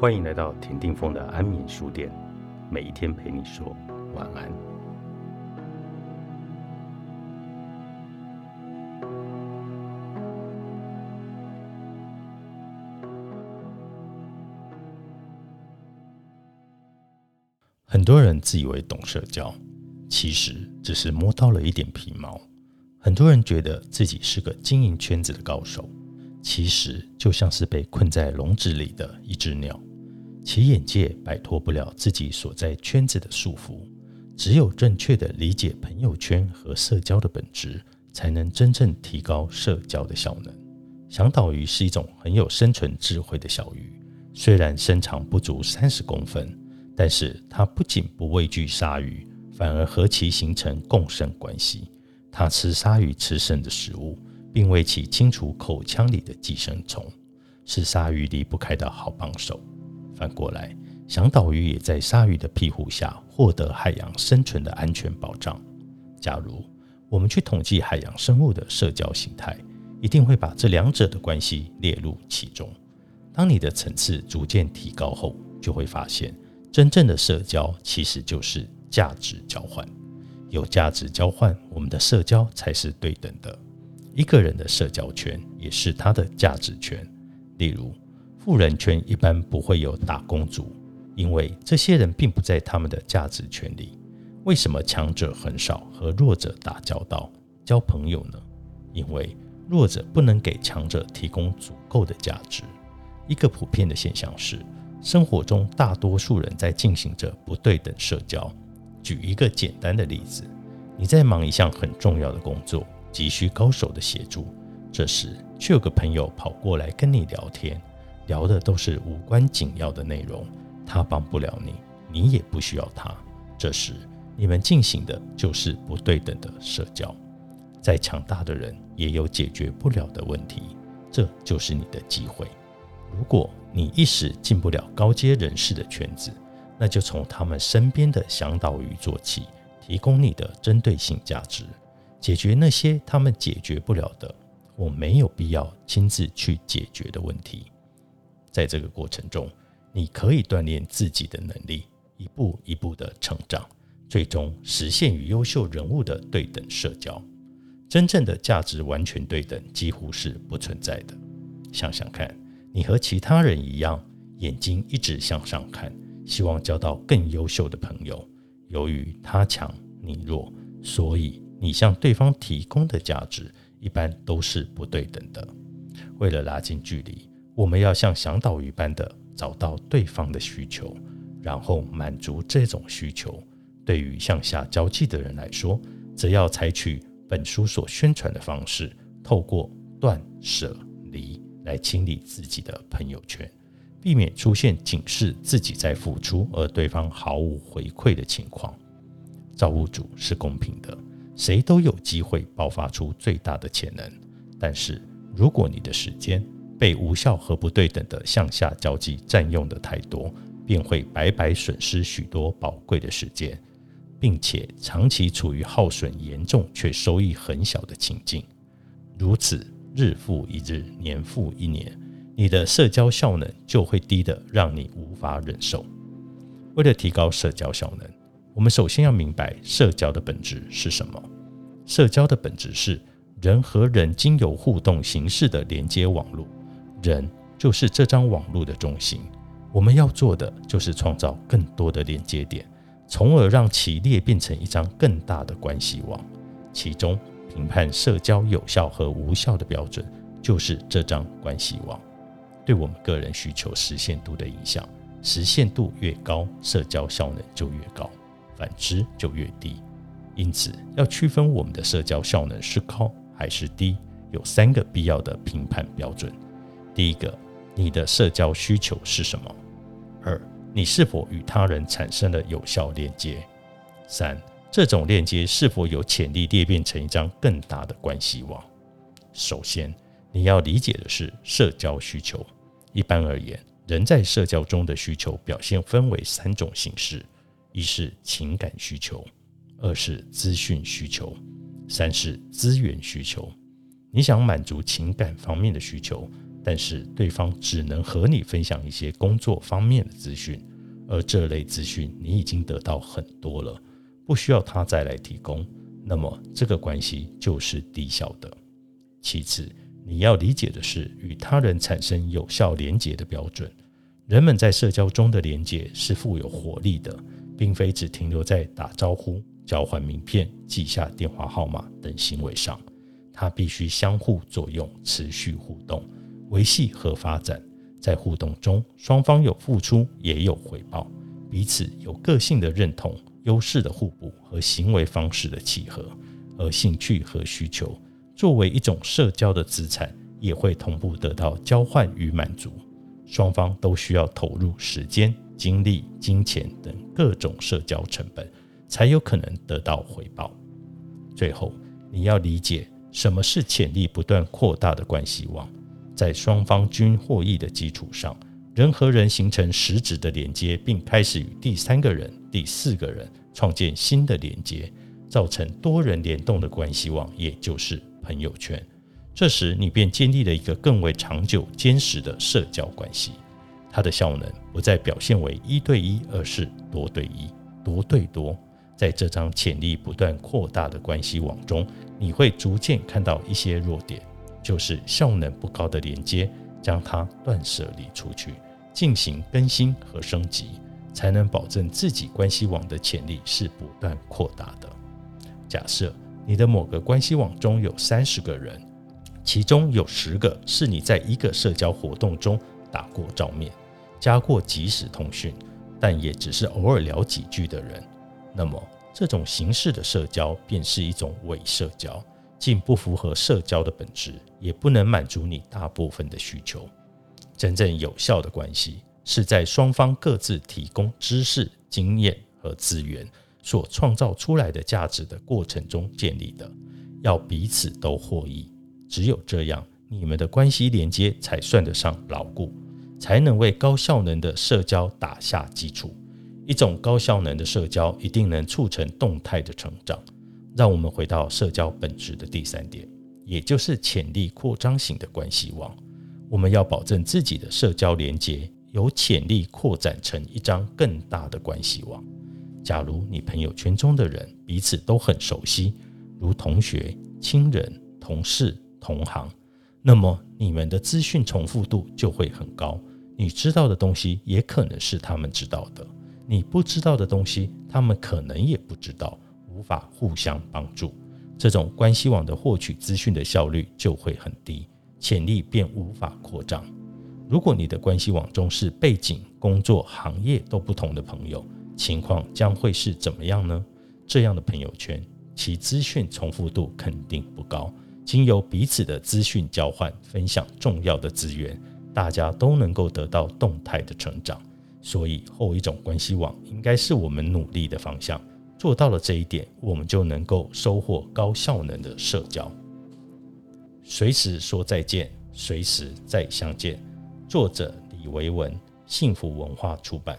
欢迎来到田定峰的安眠书店，每一天陪你说晚安。很多人自以为懂社交，其实只是摸到了一点皮毛。很多人觉得自己是个经营圈子的高手，其实就像是被困在笼子里的一只鸟，其眼界摆脱不了自己所在圈子的束缚。只有正确的理解朋友圈和社交的本质，才能真正提高社交的效能。响岛鱼是一种很有生存智慧的小鱼，虽然身长不足三十公分，但是它不仅不畏惧鲨鱼，反而和其形成共生关系。它吃鲨鱼吃剩的食物，并为其清除口腔里的寄生虫，是鲨鱼离不开的好帮手。反过来，响岛鱼也在鲨鱼的庇护下获得海洋生存的安全保障。假如我们去统计海洋生物的社交形态，一定会把这两者的关系列入其中。当你的层次逐渐提高后，就会发现，真正的社交其实就是价值交换。有价值交换，我们的社交才是对等的。一个人的社交圈也是他的价值圈。例如，富人圈一般不会有打工族，因为这些人并不在他们的价值圈里。为什么强者很少和弱者打交道、交朋友呢？因为弱者不能给强者提供足够的价值。一个普遍的现象是，生活中大多数人在进行着不对等社交。举一个简单的例子，你在忙一项很重要的工作，急需高手的协助，这时却有个朋友跑过来跟你聊天，聊的都是无关紧要的内容，他帮不了你，你也不需要他。这时你们进行的就是不对等的社交。再强大的人也有解决不了的问题，这就是你的机会。如果你一时进不了高阶人士的圈子，那就从他们身边的向导鱼做起，提供你的针对性价值，解决那些他们解决不了的，我没有必要亲自去解决的问题。在这个过程中，你可以锻炼自己的能力，一步一步的成长，最终实现与优秀人物的对等社交。真正的价值完全对等几乎是不存在的。想想看，你和其他人一样，眼睛一直向上看。希望交到更优秀的朋友。由于他强你弱，所以你向对方提供的价值一般都是不对等的。为了拉近距离，我们要像向导鱼般的找到对方的需求，然后满足这种需求。对于向下交际的人来说，则要采取本书所宣传的方式，透过断舍离来清理自己的朋友圈。避免出现仅是自己在付出而对方毫无回馈的情况。造物主是公平的，谁都有机会爆发出最大的潜能。但是，如果你的时间被无效和不对等的向下交际占用的太多，便会白白损失许多宝贵的时间，并且长期处于耗损严重却收益很小的情境。如此，日复一日，年复一年。你的社交效能就会低的让你无法忍受。为了提高社交效能，我们首先要明白社交的本质是什么。社交的本质是人和人经由互动形式的连接网络，人就是这张网络的中心。我们要做的就是创造更多的连接点，从而让其裂变成一张更大的关系网。其中，评判社交有效和无效的标准就是这张关系网。对我们个人需求实现度的影响，实现度越高，社交效能就越高；反之就越低。因此，要区分我们的社交效能是高还是低，有三个必要的评判标准：第一个，你的社交需求是什么；二，你是否与他人产生了有效链接；三，这种链接是否有潜力裂变成一张更大的关系网。首先，你要理解的是社交需求。一般而言，人在社交中的需求表现分为三种形式：一是情感需求，二是资讯需求，三是资源需求。你想满足情感方面的需求，但是对方只能和你分享一些工作方面的资讯，而这类资讯你已经得到很多了，不需要他再来提供，那么这个关系就是低效的。其次，你要理解的是与他人产生有效连结的标准。人们在社交中的连结是富有活力的，并非只停留在打招呼、交换名片、记下电话号码等行为上，它必须相互作用，持续互动。维系和发展，在互动中，双方有付出，也有回报，彼此有个性的认同、优势的互补和行为方式的契合，而兴趣和需求作为一种社交的资产，也会同步得到交换与满足。双方都需要投入时间、精力、金钱等各种社交成本，才有可能得到回报。最后，你要理解什么是潜力不断扩大的关系网。在双方均获益的基础上，人和人形成实质的连接，并开始与第三个人、第四个人创建新的连接，造成多人联动的关系网，也就是朋友圈。这时，你便建立了一个更为长久、坚实的社交关系。它的效能不再表现为一对一，而是多对一、多对多。在这张潜力不断扩大的关系网中，你会逐渐看到一些弱点。就是效能不高的连接，将它断舍离出去，进行更新和升级，才能保证自己关系网的潜力是不断扩大的。假设你的某个关系网中有三十个人，其中有十个是你在一个社交活动中打过照面、加过即时通讯，但也只是偶尔聊几句的人，那么这种形式的社交便是一种伪社交。既不符合社交的本质，也不能满足你大部分的需求。真正有效的关系是在双方各自提供知识、经验和资源所创造出来的价值的过程中建立的，要彼此都获益。只有这样，你们的关系连接才算得上牢固，才能为高效能的社交打下基础。一种高效能的社交一定能促成动态的成长。让我们回到社交本质的第三点，也就是潜力扩张型的关系网。我们要保证自己的社交连接有潜力扩展成一张更大的关系网。假如你朋友圈中的人彼此都很熟悉，如同学、亲人、同事、同行，那么你们的资讯重复度就会很高。你知道的东西也可能是他们知道的，你不知道的东西，他们可能也不知道。无法互相帮助，这种关系网的获取资讯的效率就会很低，潜力便无法扩张。如果你的关系网中是背景、工作、行业都不同的朋友，情况将会是怎么样呢？这样的朋友圈，其资讯重复度肯定不高。经由彼此的资讯交换、分享重要的资源，大家都能够得到动态的成长。所以，后一种关系网应该是我们努力的方向。做到了这一点，我们就能够收获高效能的社交。随时说再见，随时再相见。作者李维文，幸福文化出版。